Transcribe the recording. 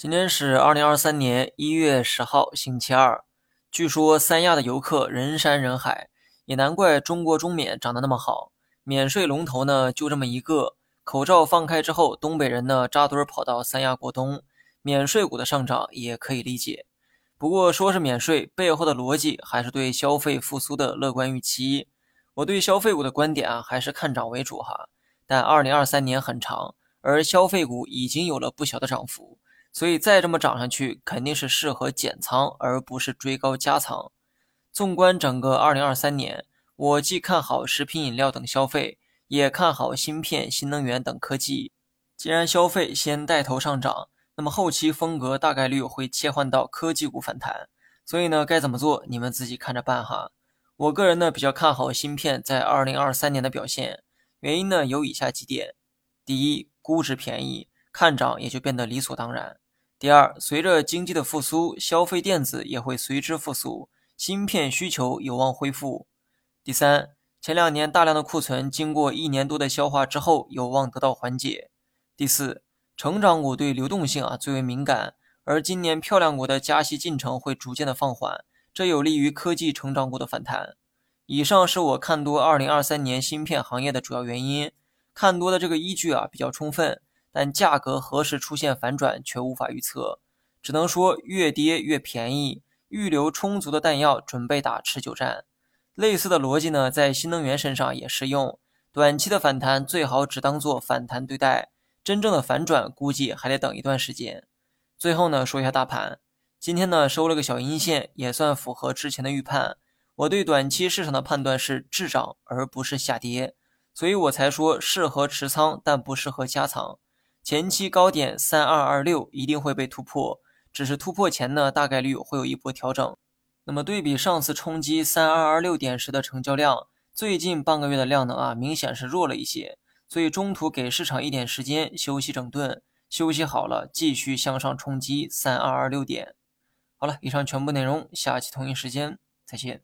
今天是二零二三年一月十号，星期二。据说三亚的游客人山人海，也难怪中国中免涨得那么好。免税龙头呢就这么一个，口罩放开之后，东北人呢扎堆跑到三亚过冬，免税股的上涨也可以理解。不过说是免税，背后的逻辑还是对消费复苏的乐观预期。我对消费股的观点啊还是看涨为主哈。但二零二三年很长，而消费股已经有了不小的涨幅。所以再这么涨上去，肯定是适合减仓，而不是追高加仓。纵观整个2023年，我既看好食品饮料等消费，也看好芯片、新能源等科技。既然消费先带头上涨，那么后期风格大概率会切换到科技股反弹。所以呢，该怎么做，你们自己看着办哈。我个人呢比较看好芯片在2023年的表现，原因呢有以下几点：第一，估值便宜。看涨也就变得理所当然。第二，随着经济的复苏，消费电子也会随之复苏，芯片需求有望恢复。第三，前两年大量的库存经过一年多的消化之后，有望得到缓解。第四，成长股对流动性啊最为敏感，而今年漂亮股的加息进程会逐渐的放缓，这有利于科技成长股的反弹。以上是我看多二零二三年芯片行业的主要原因，看多的这个依据啊比较充分。但价格何时出现反转却无法预测，只能说越跌越便宜，预留充足的弹药准备打持久战。类似的逻辑呢，在新能源身上也适用。短期的反弹最好只当做反弹对待，真正的反转估计还得等一段时间。最后呢，说一下大盘，今天呢收了个小阴线，也算符合之前的预判。我对短期市场的判断是滞涨而不是下跌，所以我才说适合持仓，但不适合加仓。前期高点三二二六一定会被突破，只是突破前呢，大概率会有一波调整。那么对比上次冲击三二二六点时的成交量，最近半个月的量能啊，明显是弱了一些。所以中途给市场一点时间休息整顿，休息好了继续向上冲击三二二六点。好了，以上全部内容，下期同一时间再见。